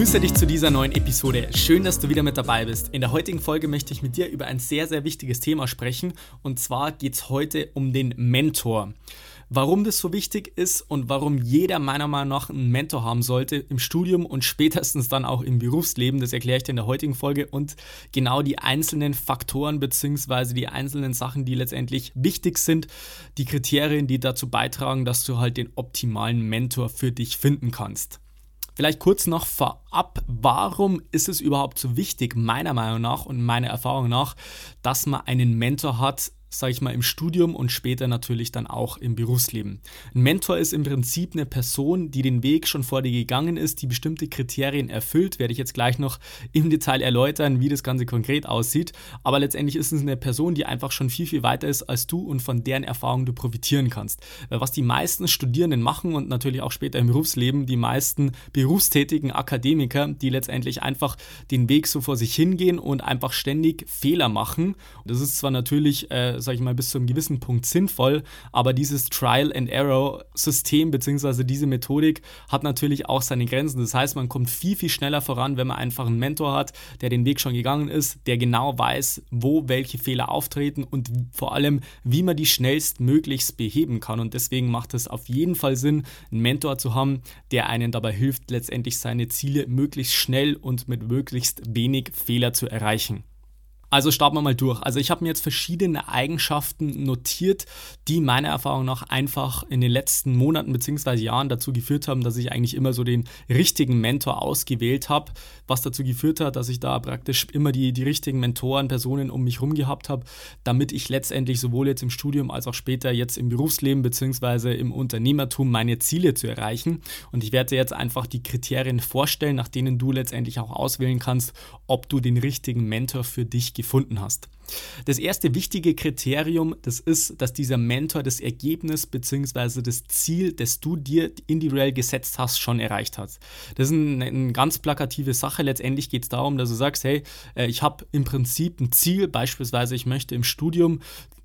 Grüße dich zu dieser neuen Episode. Schön, dass du wieder mit dabei bist. In der heutigen Folge möchte ich mit dir über ein sehr, sehr wichtiges Thema sprechen. Und zwar geht es heute um den Mentor. Warum das so wichtig ist und warum jeder meiner Meinung nach einen Mentor haben sollte im Studium und spätestens dann auch im Berufsleben, das erkläre ich dir in der heutigen Folge und genau die einzelnen Faktoren bzw. die einzelnen Sachen, die letztendlich wichtig sind, die Kriterien, die dazu beitragen, dass du halt den optimalen Mentor für dich finden kannst. Vielleicht kurz noch vorab, warum ist es überhaupt so wichtig, meiner Meinung nach und meiner Erfahrung nach, dass man einen Mentor hat, sage ich mal, im Studium und später natürlich dann auch im Berufsleben. Ein Mentor ist im Prinzip eine Person, die den Weg schon vor dir gegangen ist, die bestimmte Kriterien erfüllt. Werde ich jetzt gleich noch im Detail erläutern, wie das Ganze konkret aussieht. Aber letztendlich ist es eine Person, die einfach schon viel, viel weiter ist als du und von deren Erfahrung du profitieren kannst. Was die meisten Studierenden machen und natürlich auch später im Berufsleben, die meisten berufstätigen Akademiker, die letztendlich einfach den Weg so vor sich hingehen und einfach ständig Fehler machen. Das ist zwar natürlich äh, sage ich mal, bis zu einem gewissen Punkt sinnvoll, aber dieses Trial-and-Error-System bzw. diese Methodik hat natürlich auch seine Grenzen. Das heißt, man kommt viel, viel schneller voran, wenn man einfach einen Mentor hat, der den Weg schon gegangen ist, der genau weiß, wo welche Fehler auftreten und vor allem, wie man die schnellstmöglichst beheben kann. Und deswegen macht es auf jeden Fall Sinn, einen Mentor zu haben, der einen dabei hilft, letztendlich seine Ziele möglichst schnell und mit möglichst wenig Fehler zu erreichen. Also starten wir mal durch. Also ich habe mir jetzt verschiedene Eigenschaften notiert, die meiner Erfahrung nach einfach in den letzten Monaten bzw. Jahren dazu geführt haben, dass ich eigentlich immer so den richtigen Mentor ausgewählt habe, was dazu geführt hat, dass ich da praktisch immer die, die richtigen Mentoren, Personen um mich herum gehabt habe, damit ich letztendlich sowohl jetzt im Studium als auch später jetzt im Berufsleben bzw. im Unternehmertum meine Ziele zu erreichen. Und ich werde dir jetzt einfach die Kriterien vorstellen, nach denen du letztendlich auch auswählen kannst, ob du den richtigen Mentor für dich gefunden hast. Das erste wichtige Kriterium, das ist, dass dieser Mentor das Ergebnis bzw. das Ziel, das du dir individuell gesetzt hast, schon erreicht hat. Das ist eine, eine ganz plakative Sache. Letztendlich geht es darum, dass du sagst, hey, äh, ich habe im Prinzip ein Ziel, beispielsweise ich möchte im Studium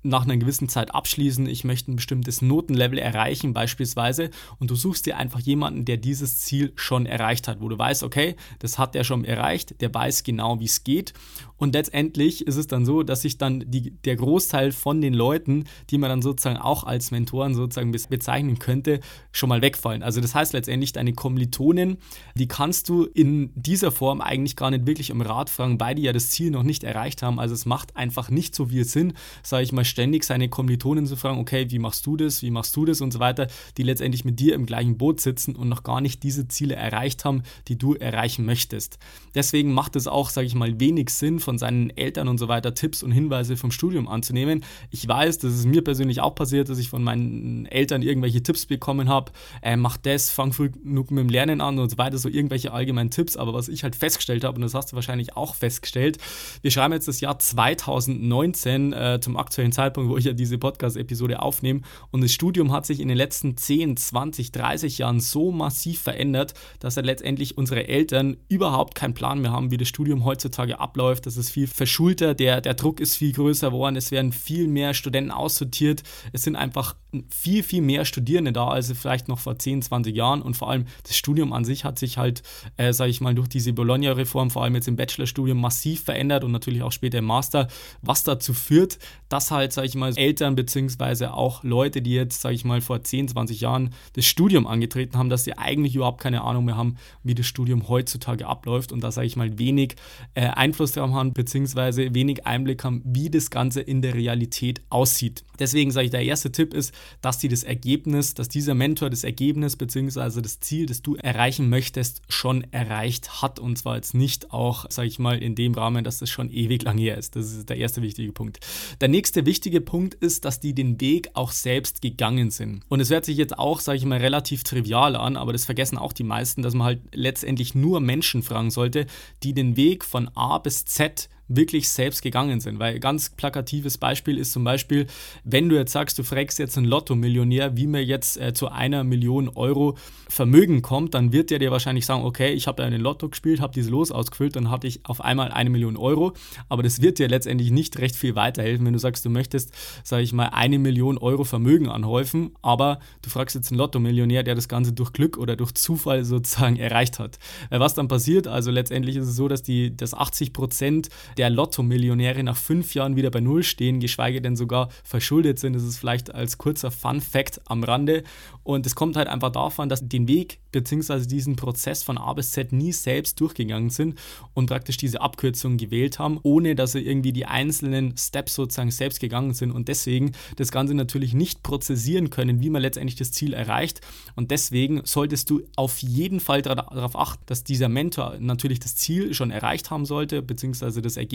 nach einer gewissen Zeit abschließen, ich möchte ein bestimmtes Notenlevel erreichen beispielsweise und du suchst dir einfach jemanden, der dieses Ziel schon erreicht hat, wo du weißt, okay, das hat der schon erreicht, der weiß genau, wie es geht und letztendlich ist es dann so, dass sich dann die, der Großteil von den Leuten, die man dann sozusagen auch als Mentoren sozusagen bezeichnen könnte, schon mal wegfallen. Also das heißt letztendlich, deine Kommilitonen, die kannst du in dieser Form eigentlich gar nicht wirklich um Rat fragen, weil die ja das Ziel noch nicht erreicht haben. Also es macht einfach nicht so viel Sinn, sage ich mal, ständig seine Kommilitonen zu fragen, okay, wie machst du das, wie machst du das und so weiter, die letztendlich mit dir im gleichen Boot sitzen und noch gar nicht diese Ziele erreicht haben, die du erreichen möchtest. Deswegen macht es auch, sage ich mal, wenig Sinn, von seinen Eltern und so weiter Tipps und Hinweise vom Studium anzunehmen. Ich weiß, das ist mir persönlich auch passiert, dass ich von meinen Eltern irgendwelche Tipps bekommen habe, äh, mach das, fang früh genug mit dem Lernen an und so weiter, so irgendwelche allgemeinen Tipps. Aber was ich halt festgestellt habe, und das hast du wahrscheinlich auch festgestellt, wir schreiben jetzt das Jahr 2019 äh, zum aktuellen Zeitpunkt, wo ich ja diese Podcast-Episode aufnehme. Und das Studium hat sich in den letzten 10, 20, 30 Jahren so massiv verändert, dass ja letztendlich unsere Eltern überhaupt keinen Plan mehr haben, wie das Studium heutzutage abläuft. Das es ist viel verschulter, der, der Druck ist viel größer geworden, es werden viel mehr Studenten aussortiert, es sind einfach viel, viel mehr Studierende da, als vielleicht noch vor 10, 20 Jahren. Und vor allem das Studium an sich hat sich halt, äh, sage ich mal, durch diese Bologna-Reform, vor allem jetzt im Bachelorstudium, massiv verändert und natürlich auch später im Master, was dazu führt, dass halt, sage ich mal, Eltern beziehungsweise auch Leute, die jetzt, sage ich mal, vor 10, 20 Jahren das Studium angetreten haben, dass sie eigentlich überhaupt keine Ahnung mehr haben, wie das Studium heutzutage abläuft und da, sage ich mal, wenig äh, Einfluss darauf haben, beziehungsweise wenig Einblick haben, wie das Ganze in der Realität aussieht. Deswegen sage ich, der erste Tipp ist, dass die das Ergebnis, dass dieser Mentor das Ergebnis beziehungsweise das Ziel, das du erreichen möchtest, schon erreicht hat und zwar jetzt nicht auch, sage ich mal, in dem Rahmen, dass das schon ewig lang her ist. Das ist der erste wichtige Punkt. Der nächste wichtige Punkt ist, dass die den Weg auch selbst gegangen sind. Und es hört sich jetzt auch, sage ich mal, relativ trivial an, aber das vergessen auch die meisten, dass man halt letztendlich nur Menschen fragen sollte, die den Weg von A bis Z wirklich selbst gegangen sind. Weil ganz plakatives Beispiel ist zum Beispiel, wenn du jetzt sagst, du fragst jetzt einen Lotto-Millionär, wie man jetzt äh, zu einer Million Euro Vermögen kommt, dann wird der dir wahrscheinlich sagen, okay, ich habe einen Lotto gespielt, habe dieses Los ausgefüllt, dann hatte ich auf einmal eine Million Euro. Aber das wird dir letztendlich nicht recht viel weiterhelfen, wenn du sagst, du möchtest, sage ich mal, eine Million Euro Vermögen anhäufen, aber du fragst jetzt einen Lotto-Millionär, der das Ganze durch Glück oder durch Zufall sozusagen erreicht hat. Äh, was dann passiert, also letztendlich ist es so, dass die, dass 80 Prozent der Lotto-Millionäre nach fünf Jahren wieder bei Null stehen, geschweige denn sogar verschuldet sind. Das ist vielleicht als kurzer Fun-Fact am Rande. Und es kommt halt einfach davon, dass den Weg bzw. diesen Prozess von A bis Z nie selbst durchgegangen sind und praktisch diese Abkürzung gewählt haben, ohne dass sie irgendwie die einzelnen Steps sozusagen selbst gegangen sind und deswegen das Ganze natürlich nicht prozessieren können, wie man letztendlich das Ziel erreicht. Und deswegen solltest du auf jeden Fall darauf achten, dass dieser Mentor natürlich das Ziel schon erreicht haben sollte, beziehungsweise das Ergebnis,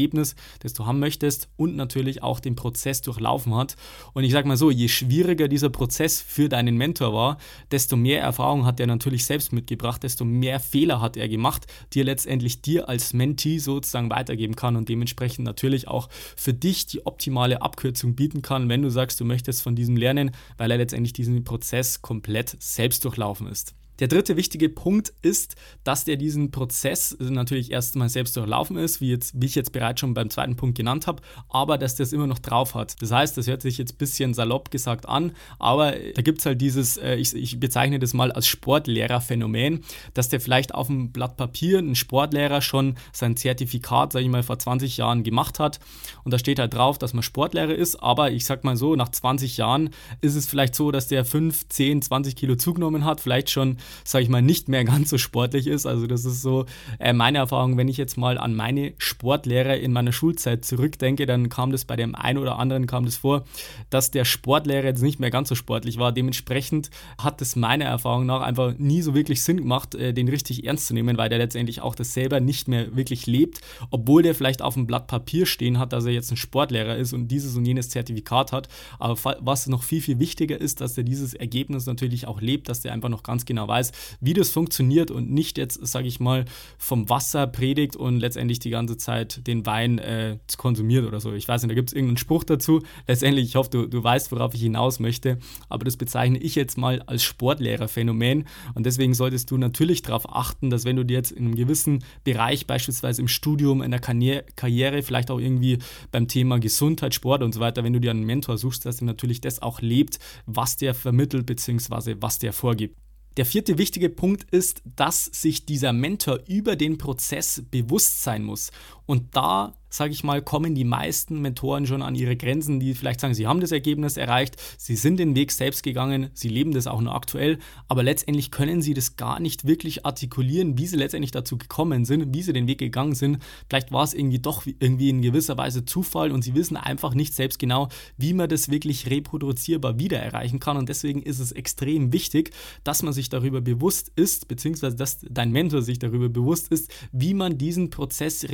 das du haben möchtest und natürlich auch den Prozess durchlaufen hat. Und ich sage mal so, je schwieriger dieser Prozess für deinen Mentor war, war, desto mehr Erfahrung hat er natürlich selbst mitgebracht, desto mehr Fehler hat er gemacht, die er letztendlich dir als Mentee sozusagen weitergeben kann und dementsprechend natürlich auch für dich die optimale Abkürzung bieten kann, wenn du sagst, du möchtest von diesem lernen, weil er letztendlich diesen Prozess komplett selbst durchlaufen ist. Der dritte wichtige Punkt ist, dass der diesen Prozess natürlich erstmal selbst durchlaufen ist, wie, jetzt, wie ich jetzt bereits schon beim zweiten Punkt genannt habe, aber dass der es immer noch drauf hat. Das heißt, das hört sich jetzt ein bisschen salopp gesagt an, aber da gibt es halt dieses, äh, ich, ich, bezeichne das mal als Sportlehrerphänomen, dass der vielleicht auf dem Blatt Papier ein Sportlehrer schon sein Zertifikat, sage ich mal, vor 20 Jahren gemacht hat und da steht halt drauf, dass man Sportlehrer ist, aber ich sag mal so, nach 20 Jahren ist es vielleicht so, dass der 5, 10, 20 Kilo zugenommen hat, vielleicht schon sage ich mal, nicht mehr ganz so sportlich ist. Also das ist so äh, meine Erfahrung, wenn ich jetzt mal an meine Sportlehrer in meiner Schulzeit zurückdenke, dann kam das bei dem einen oder anderen kam das vor, dass der Sportlehrer jetzt nicht mehr ganz so sportlich war. Dementsprechend hat es meiner Erfahrung nach einfach nie so wirklich Sinn gemacht, äh, den richtig ernst zu nehmen, weil der letztendlich auch das selber nicht mehr wirklich lebt, obwohl der vielleicht auf dem Blatt Papier stehen hat, dass er jetzt ein Sportlehrer ist und dieses und jenes Zertifikat hat. Aber was noch viel, viel wichtiger ist, dass er dieses Ergebnis natürlich auch lebt, dass der einfach noch ganz genau weiß, wie das funktioniert und nicht jetzt, sage ich mal, vom Wasser predigt und letztendlich die ganze Zeit den Wein äh, konsumiert oder so. Ich weiß nicht, da gibt es irgendeinen Spruch dazu. Letztendlich, ich hoffe, du, du weißt, worauf ich hinaus möchte, aber das bezeichne ich jetzt mal als Sportlehrerphänomen und deswegen solltest du natürlich darauf achten, dass wenn du dir jetzt in einem gewissen Bereich, beispielsweise im Studium, in der Karriere, vielleicht auch irgendwie beim Thema Gesundheit, Sport und so weiter, wenn du dir einen Mentor suchst, dass er natürlich das auch lebt, was der vermittelt bzw. was der vorgibt. Der vierte wichtige Punkt ist, dass sich dieser Mentor über den Prozess bewusst sein muss. Und da sage ich mal, kommen die meisten Mentoren schon an ihre Grenzen, die vielleicht sagen, sie haben das Ergebnis erreicht, sie sind den Weg selbst gegangen, sie leben das auch nur aktuell, aber letztendlich können sie das gar nicht wirklich artikulieren, wie sie letztendlich dazu gekommen sind, wie sie den Weg gegangen sind. Vielleicht war es irgendwie doch irgendwie in gewisser Weise Zufall und sie wissen einfach nicht selbst genau, wie man das wirklich reproduzierbar wieder erreichen kann. Und deswegen ist es extrem wichtig, dass man sich darüber bewusst ist, beziehungsweise dass dein Mentor sich darüber bewusst ist, wie man diesen Prozess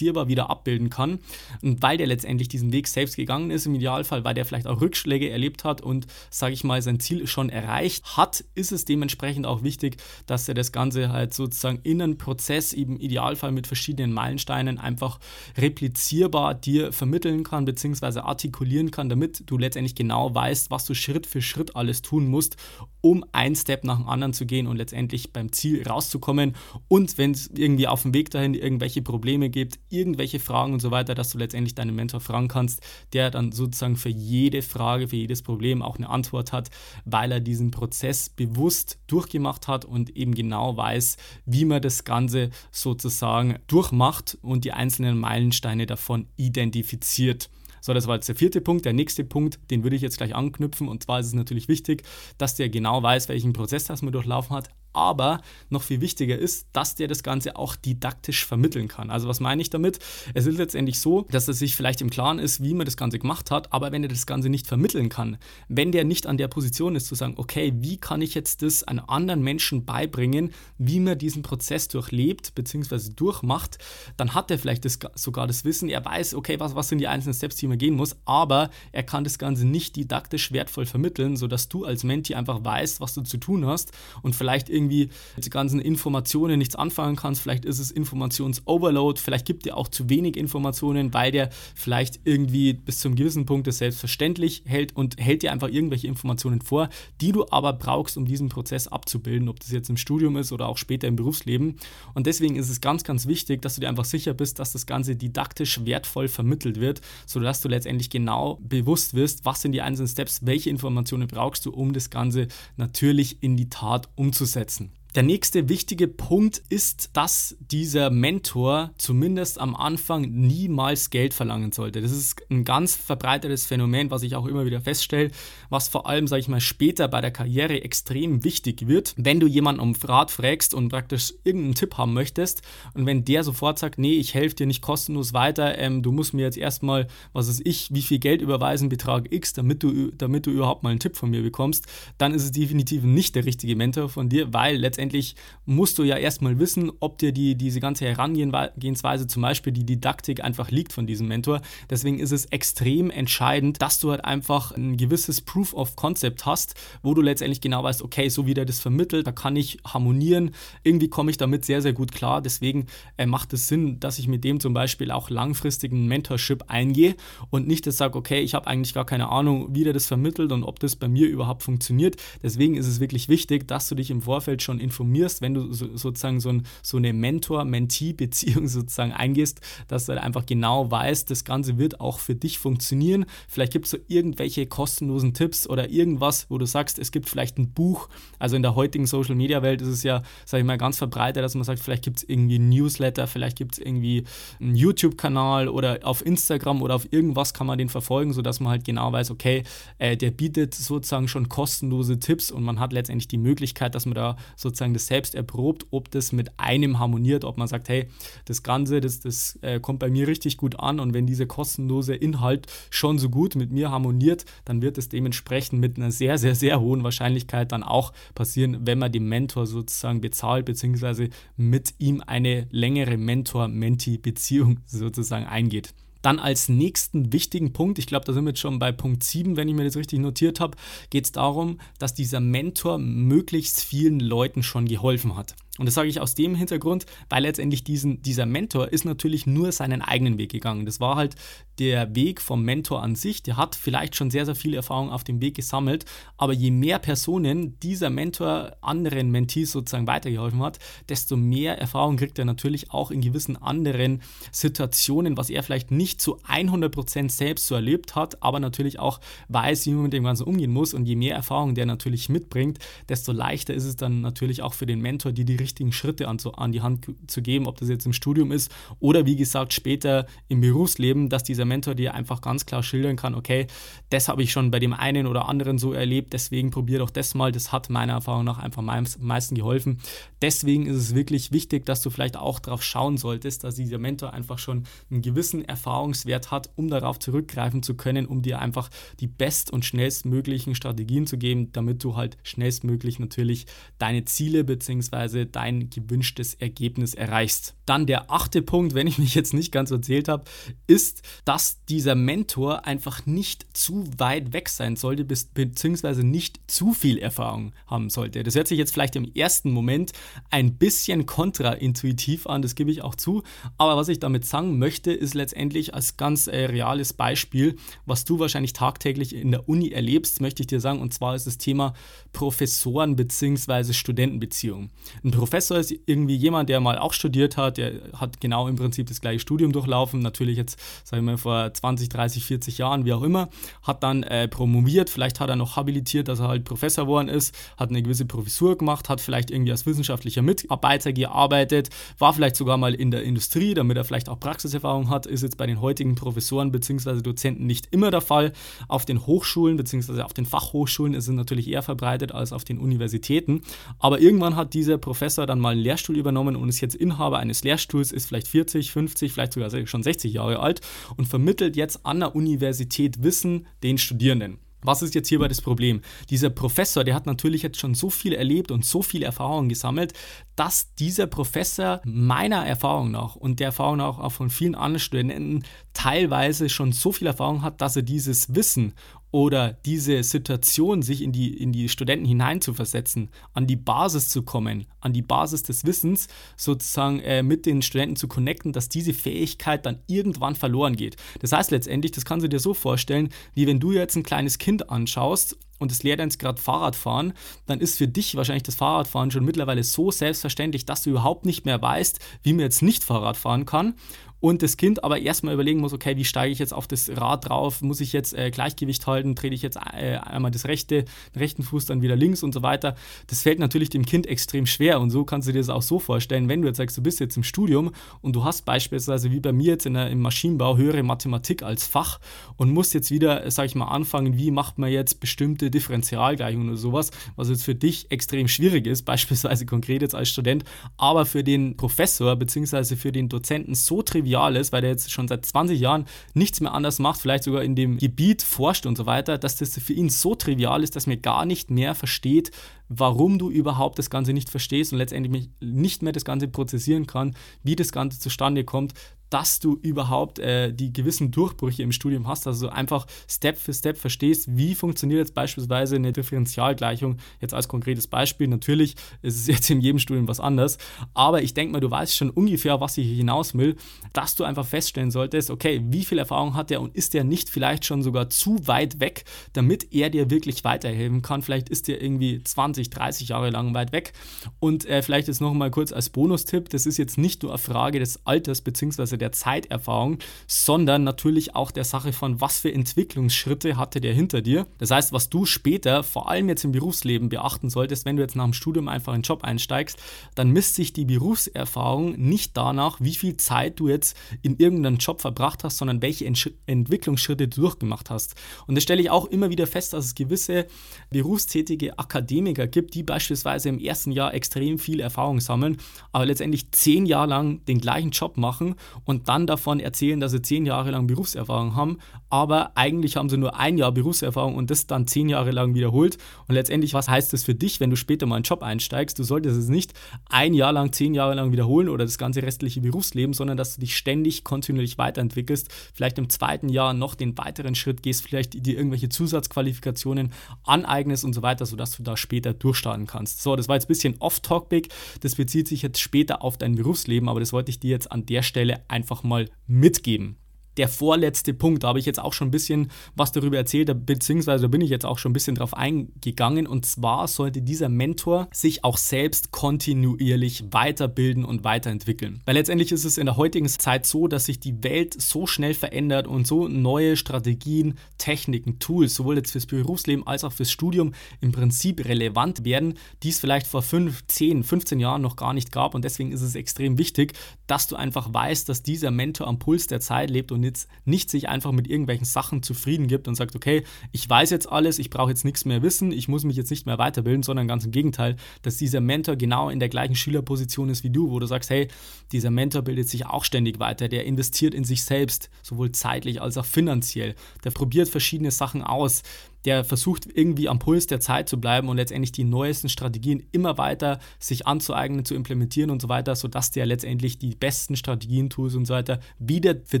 replizierbar wieder abbilden kann. Und weil der letztendlich diesen Weg selbst gegangen ist, im Idealfall, weil der vielleicht auch Rückschläge erlebt hat und, sage ich mal, sein Ziel schon erreicht hat, ist es dementsprechend auch wichtig, dass er das Ganze halt sozusagen in einen Prozess, im Idealfall mit verschiedenen Meilensteinen, einfach replizierbar dir vermitteln kann, beziehungsweise artikulieren kann, damit du letztendlich genau weißt, was du Schritt für Schritt alles tun musst, um einen Step nach dem anderen zu gehen und letztendlich beim Ziel rauszukommen. Und wenn es irgendwie auf dem Weg dahin irgendwelche Probleme gibt, irgendwelche Fragen und so weiter, dass du letztendlich deinen Mentor fragen kannst, der dann sozusagen für jede Frage, für jedes Problem auch eine Antwort hat, weil er diesen Prozess bewusst durchgemacht hat und eben genau weiß, wie man das Ganze sozusagen durchmacht und die einzelnen Meilensteine davon identifiziert. So, das war jetzt der vierte Punkt. Der nächste Punkt, den würde ich jetzt gleich anknüpfen. Und zwar ist es natürlich wichtig, dass der genau weiß, welchen Prozess das man durchlaufen hat, aber noch viel wichtiger ist, dass der das Ganze auch didaktisch vermitteln kann. Also was meine ich damit? Es ist letztendlich so, dass er sich vielleicht im Klaren ist, wie man das Ganze gemacht hat, aber wenn er das Ganze nicht vermitteln kann, wenn der nicht an der Position ist zu sagen, okay, wie kann ich jetzt das einem anderen Menschen beibringen, wie man diesen Prozess durchlebt bzw. durchmacht, dann hat er vielleicht das, sogar das Wissen, er weiß, okay, was, was sind die einzelnen Steps, die man gehen muss, aber er kann das Ganze nicht didaktisch wertvoll vermitteln, sodass du als Menti einfach weißt, was du zu tun hast und vielleicht irgendwie irgendwie mit den ganzen Informationen nichts anfangen kannst. Vielleicht ist es Informationsoverload, vielleicht gibt dir auch zu wenig Informationen, weil der vielleicht irgendwie bis zu einem gewissen Punkt es selbstverständlich hält und hält dir einfach irgendwelche Informationen vor, die du aber brauchst, um diesen Prozess abzubilden, ob das jetzt im Studium ist oder auch später im Berufsleben. Und deswegen ist es ganz, ganz wichtig, dass du dir einfach sicher bist, dass das Ganze didaktisch wertvoll vermittelt wird, sodass du letztendlich genau bewusst wirst, was sind die einzelnen Steps, welche Informationen brauchst du, um das Ganze natürlich in die Tat umzusetzen setzen. Der nächste wichtige Punkt ist, dass dieser Mentor zumindest am Anfang niemals Geld verlangen sollte. Das ist ein ganz verbreitetes Phänomen, was ich auch immer wieder feststelle, was vor allem, sage ich mal, später bei der Karriere extrem wichtig wird. Wenn du jemanden um Rat fragst und praktisch irgendeinen Tipp haben möchtest und wenn der sofort sagt, nee, ich helfe dir nicht kostenlos weiter, ähm, du musst mir jetzt erstmal, was weiß ich, wie viel Geld überweisen, Betrag X, damit du, damit du überhaupt mal einen Tipp von mir bekommst, dann ist es definitiv nicht der richtige Mentor von dir, weil letztendlich letztendlich musst du ja erstmal wissen, ob dir die, diese ganze Herangehensweise, zum Beispiel die Didaktik, einfach liegt von diesem Mentor. Deswegen ist es extrem entscheidend, dass du halt einfach ein gewisses Proof of Concept hast, wo du letztendlich genau weißt, okay, so wie der das vermittelt, da kann ich harmonieren. Irgendwie komme ich damit sehr, sehr gut klar. Deswegen äh, macht es Sinn, dass ich mit dem zum Beispiel auch langfristigen Mentorship eingehe und nicht das sage, okay, ich habe eigentlich gar keine Ahnung, wie der das vermittelt und ob das bei mir überhaupt funktioniert. Deswegen ist es wirklich wichtig, dass du dich im Vorfeld schon informierst, wenn du so, sozusagen so, ein, so eine Mentor-Mentee-Beziehung sozusagen eingehst, dass du halt einfach genau weißt, das Ganze wird auch für dich funktionieren. Vielleicht gibt es so irgendwelche kostenlosen Tipps oder irgendwas, wo du sagst, es gibt vielleicht ein Buch. Also in der heutigen Social-Media-Welt ist es ja, sage ich mal, ganz verbreitet, dass man sagt, vielleicht gibt es irgendwie ein Newsletter, vielleicht gibt es irgendwie einen YouTube-Kanal oder auf Instagram oder auf irgendwas kann man den verfolgen, sodass man halt genau weiß, okay, äh, der bietet sozusagen schon kostenlose Tipps und man hat letztendlich die Möglichkeit, dass man da sozusagen sozusagen das selbst erprobt, ob das mit einem harmoniert, ob man sagt, hey, das Ganze, das, das äh, kommt bei mir richtig gut an und wenn dieser kostenlose Inhalt schon so gut mit mir harmoniert, dann wird es dementsprechend mit einer sehr, sehr, sehr hohen Wahrscheinlichkeit dann auch passieren, wenn man den Mentor sozusagen bezahlt, beziehungsweise mit ihm eine längere Mentor-Mentee-Beziehung sozusagen eingeht. Dann als nächsten wichtigen Punkt, ich glaube, da sind wir jetzt schon bei Punkt 7, wenn ich mir das richtig notiert habe, geht es darum, dass dieser Mentor möglichst vielen Leuten schon geholfen hat. Und das sage ich aus dem Hintergrund, weil letztendlich diesen, dieser Mentor ist natürlich nur seinen eigenen Weg gegangen. Das war halt der Weg vom Mentor an sich. Der hat vielleicht schon sehr, sehr viel Erfahrung auf dem Weg gesammelt. Aber je mehr Personen dieser Mentor anderen Mentees sozusagen weitergeholfen hat, desto mehr Erfahrung kriegt er natürlich auch in gewissen anderen Situationen, was er vielleicht nicht zu 100% selbst so erlebt hat, aber natürlich auch weiß, wie man mit dem Ganzen umgehen muss. Und je mehr Erfahrung der natürlich mitbringt, desto leichter ist es dann natürlich auch für den Mentor, die die richtigen Schritte an, an die Hand zu geben, ob das jetzt im Studium ist oder wie gesagt später im Berufsleben, dass dieser Mentor dir einfach ganz klar schildern kann, okay, das habe ich schon bei dem einen oder anderen so erlebt, deswegen probier doch das mal, das hat meiner Erfahrung nach einfach am meisten geholfen. Deswegen ist es wirklich wichtig, dass du vielleicht auch darauf schauen solltest, dass dieser Mentor einfach schon einen gewissen Erfahrungswert hat, um darauf zurückgreifen zu können, um dir einfach die best- und schnellstmöglichen Strategien zu geben, damit du halt schnellstmöglich natürlich deine Ziele bzw dein gewünschtes Ergebnis erreichst. Dann der achte Punkt, wenn ich mich jetzt nicht ganz erzählt habe, ist, dass dieser Mentor einfach nicht zu weit weg sein sollte, beziehungsweise nicht zu viel Erfahrung haben sollte. Das hört sich jetzt vielleicht im ersten Moment ein bisschen kontraintuitiv an, das gebe ich auch zu. Aber was ich damit sagen möchte, ist letztendlich als ganz äh, reales Beispiel, was du wahrscheinlich tagtäglich in der Uni erlebst, möchte ich dir sagen, und zwar ist das Thema Professoren- bzw. Studentenbeziehungen. Ein Professor ist irgendwie jemand, der mal auch studiert hat, der hat genau im Prinzip das gleiche Studium durchlaufen, natürlich jetzt, sagen wir mal, vor 20, 30, 40 Jahren, wie auch immer, hat dann äh, promoviert, vielleicht hat er noch habilitiert, dass er halt Professor geworden ist, hat eine gewisse Professur gemacht, hat vielleicht irgendwie als wissenschaftlicher Mitarbeiter gearbeitet, war vielleicht sogar mal in der Industrie, damit er vielleicht auch Praxiserfahrung hat, ist jetzt bei den heutigen Professoren bzw. Dozenten nicht immer der Fall. Auf den Hochschulen bzw. auf den Fachhochschulen ist es natürlich eher verbreitet als auf den Universitäten, aber irgendwann hat dieser Professor Professor dann mal einen Lehrstuhl übernommen und ist jetzt Inhaber eines Lehrstuhls, ist vielleicht 40, 50, vielleicht sogar schon 60 Jahre alt und vermittelt jetzt an der Universität Wissen den Studierenden. Was ist jetzt hierbei das Problem? Dieser Professor, der hat natürlich jetzt schon so viel erlebt und so viel Erfahrung gesammelt, dass dieser Professor meiner Erfahrung nach und der Erfahrung nach auch von vielen anderen Studenten teilweise schon so viel Erfahrung hat, dass er dieses Wissen oder diese Situation, sich in die, in die Studenten hineinzuversetzen, an die Basis zu kommen, an die Basis des Wissens, sozusagen äh, mit den Studenten zu connecten, dass diese Fähigkeit dann irgendwann verloren geht. Das heißt letztendlich, das kannst du dir so vorstellen, wie wenn du jetzt ein kleines Kind anschaust und es lehrt uns gerade Fahrradfahren, dann ist für dich wahrscheinlich das Fahrradfahren schon mittlerweile so selbstverständlich, dass du überhaupt nicht mehr weißt, wie man jetzt nicht Fahrrad fahren kann und das Kind aber erstmal überlegen muss, okay, wie steige ich jetzt auf das Rad drauf, muss ich jetzt äh, Gleichgewicht halten, trete ich jetzt äh, einmal das rechte, den rechten Fuß dann wieder links und so weiter. Das fällt natürlich dem Kind extrem schwer und so kannst du dir das auch so vorstellen, wenn du jetzt sagst, du bist jetzt im Studium und du hast beispielsweise wie bei mir jetzt in der, im Maschinenbau höhere Mathematik als Fach und musst jetzt wieder, sag ich mal, anfangen, wie macht man jetzt bestimmte Differentialgleichungen oder sowas, was jetzt für dich extrem schwierig ist, beispielsweise konkret jetzt als Student, aber für den Professor bzw. für den Dozenten so trivial trivial ist, weil der jetzt schon seit 20 Jahren nichts mehr anders macht, vielleicht sogar in dem Gebiet forscht und so weiter, dass das für ihn so trivial ist, dass man gar nicht mehr versteht, warum du überhaupt das Ganze nicht verstehst und letztendlich nicht mehr das Ganze prozessieren kann, wie das Ganze zustande kommt, dass du überhaupt äh, die gewissen Durchbrüche im Studium hast, also einfach Step für Step verstehst, wie funktioniert jetzt beispielsweise eine Differentialgleichung, jetzt als konkretes Beispiel. Natürlich ist es jetzt in jedem Studium was anderes, aber ich denke mal, du weißt schon ungefähr, was ich hier hinaus will, dass du einfach feststellen solltest, okay, wie viel Erfahrung hat er und ist er nicht vielleicht schon sogar zu weit weg, damit er dir wirklich weiterhelfen kann. Vielleicht ist er irgendwie 20, 30 Jahre lang weit weg und äh, vielleicht jetzt noch mal kurz als Bonustipp, das ist jetzt nicht nur eine Frage des Alters bzw der Zeiterfahrung, sondern natürlich auch der Sache von, was für Entwicklungsschritte hatte der hinter dir. Das heißt, was du später, vor allem jetzt im Berufsleben, beachten solltest, wenn du jetzt nach dem Studium einfach in einen Job einsteigst, dann misst sich die Berufserfahrung nicht danach, wie viel Zeit du jetzt in irgendeinem Job verbracht hast, sondern welche Ent Entwicklungsschritte du durchgemacht hast. Und das stelle ich auch immer wieder fest, dass es gewisse berufstätige Akademiker gibt, die beispielsweise im ersten Jahr extrem viel Erfahrung sammeln, aber letztendlich zehn Jahre lang den gleichen Job machen und dann davon erzählen, dass sie zehn Jahre lang Berufserfahrung haben, aber eigentlich haben sie nur ein Jahr Berufserfahrung und das dann zehn Jahre lang wiederholt. Und letztendlich, was heißt das für dich, wenn du später mal einen Job einsteigst? Du solltest es nicht ein Jahr lang, zehn Jahre lang wiederholen oder das ganze restliche Berufsleben, sondern dass du dich ständig kontinuierlich weiterentwickelst, vielleicht im zweiten Jahr noch den weiteren Schritt gehst, vielleicht dir irgendwelche Zusatzqualifikationen aneignest und so weiter, sodass du da später durchstarten kannst. So, das war jetzt ein bisschen off-topic. Das bezieht sich jetzt später auf dein Berufsleben, aber das wollte ich dir jetzt an der Stelle einfach mal mitgeben der vorletzte Punkt, da habe ich jetzt auch schon ein bisschen was darüber erzählt, beziehungsweise da bin ich jetzt auch schon ein bisschen drauf eingegangen. Und zwar sollte dieser Mentor sich auch selbst kontinuierlich weiterbilden und weiterentwickeln. Weil letztendlich ist es in der heutigen Zeit so, dass sich die Welt so schnell verändert und so neue Strategien, Techniken, Tools, sowohl jetzt fürs Berufsleben als auch fürs Studium im Prinzip relevant werden, die es vielleicht vor 5, 10, 15 Jahren noch gar nicht gab. Und deswegen ist es extrem wichtig, dass du einfach weißt, dass dieser Mentor am Puls der Zeit lebt und jetzt nicht sich einfach mit irgendwelchen Sachen zufrieden gibt und sagt, okay, ich weiß jetzt alles, ich brauche jetzt nichts mehr wissen, ich muss mich jetzt nicht mehr weiterbilden, sondern ganz im Gegenteil, dass dieser Mentor genau in der gleichen Schülerposition ist wie du, wo du sagst, hey, dieser Mentor bildet sich auch ständig weiter, der investiert in sich selbst, sowohl zeitlich als auch finanziell, der probiert verschiedene Sachen aus, der versucht irgendwie am Puls der Zeit zu bleiben und letztendlich die neuesten Strategien immer weiter sich anzueignen, zu implementieren und so weiter, sodass der letztendlich die besten Strategien, Tools und so weiter wieder für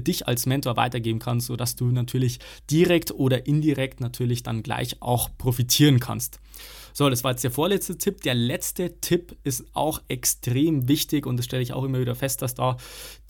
dich als Mentor weitergeben kannst, sodass du natürlich direkt oder indirekt natürlich dann gleich auch profitieren kannst. So, das war jetzt der vorletzte Tipp. Der letzte Tipp ist auch extrem wichtig und das stelle ich auch immer wieder fest, dass da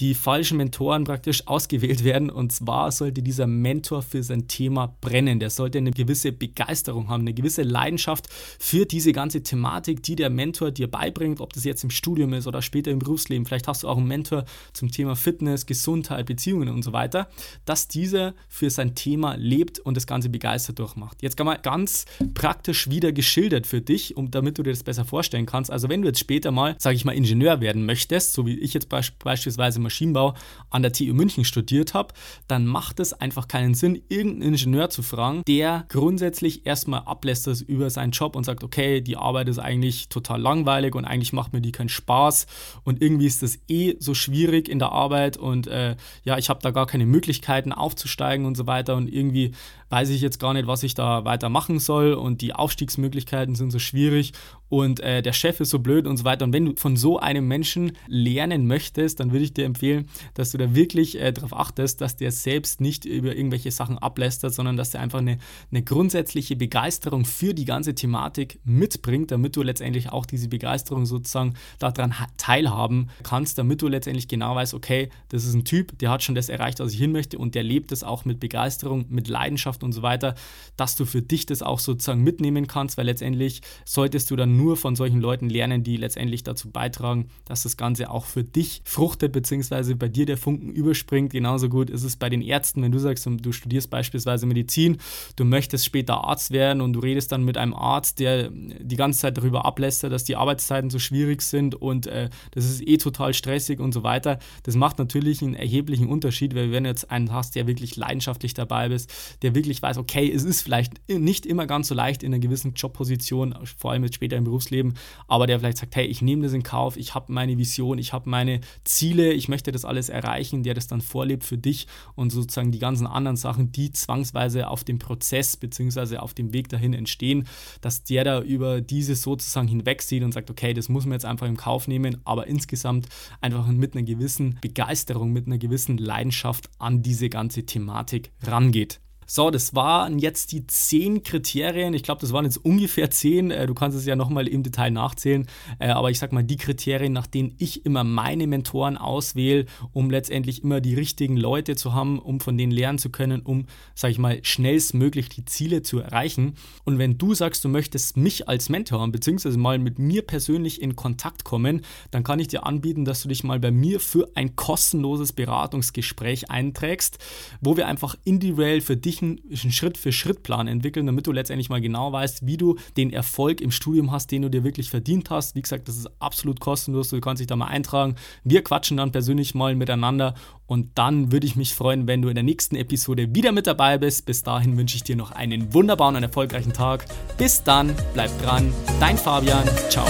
die falschen Mentoren praktisch ausgewählt werden. Und zwar sollte dieser Mentor für sein Thema brennen. Der sollte eine gewisse Begeisterung haben, eine gewisse Leidenschaft für diese ganze Thematik, die der Mentor dir beibringt, ob das jetzt im Studium ist oder später im Berufsleben. Vielleicht hast du auch einen Mentor zum Thema Fitness, Gesundheit, Beziehungen und so weiter, dass dieser für sein Thema lebt und das Ganze begeistert durchmacht. Jetzt kann man ganz praktisch wieder geschildert geschildert für dich, um, damit du dir das besser vorstellen kannst. Also wenn du jetzt später mal, sage ich mal, Ingenieur werden möchtest, so wie ich jetzt be beispielsweise Maschinenbau an der TU München studiert habe, dann macht es einfach keinen Sinn, irgendeinen Ingenieur zu fragen, der grundsätzlich erstmal ablässt das über seinen Job und sagt, okay, die Arbeit ist eigentlich total langweilig und eigentlich macht mir die keinen Spaß und irgendwie ist das eh so schwierig in der Arbeit und äh, ja, ich habe da gar keine Möglichkeiten aufzusteigen und so weiter und irgendwie weiß ich jetzt gar nicht, was ich da weiter machen soll. Und die Aufstiegsmöglichkeiten sind so schwierig und äh, der Chef ist so blöd und so weiter. Und wenn du von so einem Menschen lernen möchtest, dann würde ich dir empfehlen, dass du da wirklich äh, darauf achtest, dass der selbst nicht über irgendwelche Sachen ablästert, sondern dass der einfach eine, eine grundsätzliche Begeisterung für die ganze Thematik mitbringt, damit du letztendlich auch diese Begeisterung sozusagen daran teilhaben kannst, damit du letztendlich genau weißt, okay, das ist ein Typ, der hat schon das erreicht, was ich hin möchte und der lebt es auch mit Begeisterung, mit Leidenschaft und so weiter, dass du für dich das auch sozusagen mitnehmen kannst, weil letztendlich solltest du dann nur von solchen Leuten lernen, die letztendlich dazu beitragen, dass das Ganze auch für dich fruchtet, beziehungsweise bei dir der Funken überspringt. Genauso gut ist es bei den Ärzten, wenn du sagst, du studierst beispielsweise Medizin, du möchtest später Arzt werden und du redest dann mit einem Arzt, der die ganze Zeit darüber ablässt, dass die Arbeitszeiten so schwierig sind und äh, das ist eh total stressig und so weiter. Das macht natürlich einen erheblichen Unterschied, weil wenn du jetzt einen hast, der wirklich leidenschaftlich dabei ist, der wirklich weiß, okay, es ist vielleicht nicht immer ganz so leicht in einer gewissen Jobposition, vor allem jetzt später im Berufsleben, aber der vielleicht sagt, hey, ich nehme das in Kauf, ich habe meine Vision, ich habe meine Ziele, ich möchte das alles erreichen, der das dann vorlebt für dich und sozusagen die ganzen anderen Sachen, die zwangsweise auf dem Prozess bzw. auf dem Weg dahin entstehen, dass der da über dieses sozusagen hinwegsieht und sagt, okay, das muss man jetzt einfach im Kauf nehmen, aber insgesamt einfach mit einer gewissen Begeisterung, mit einer gewissen Leidenschaft an diese ganze Thematik rangeht. So, das waren jetzt die zehn Kriterien. Ich glaube, das waren jetzt ungefähr zehn. Äh, du kannst es ja nochmal im Detail nachzählen. Äh, aber ich sag mal, die Kriterien, nach denen ich immer meine Mentoren auswähle, um letztendlich immer die richtigen Leute zu haben, um von denen lernen zu können, um, sag ich mal, schnellstmöglich die Ziele zu erreichen. Und wenn du sagst, du möchtest mich als Mentor beziehungsweise mal mit mir persönlich in Kontakt kommen, dann kann ich dir anbieten, dass du dich mal bei mir für ein kostenloses Beratungsgespräch einträgst, wo wir einfach individuell für dich einen Schritt-für-Schritt-Plan entwickeln, damit du letztendlich mal genau weißt, wie du den Erfolg im Studium hast, den du dir wirklich verdient hast. Wie gesagt, das ist absolut kostenlos, du kannst dich da mal eintragen. Wir quatschen dann persönlich mal miteinander und dann würde ich mich freuen, wenn du in der nächsten Episode wieder mit dabei bist. Bis dahin wünsche ich dir noch einen wunderbaren und erfolgreichen Tag. Bis dann, bleib dran, dein Fabian, ciao.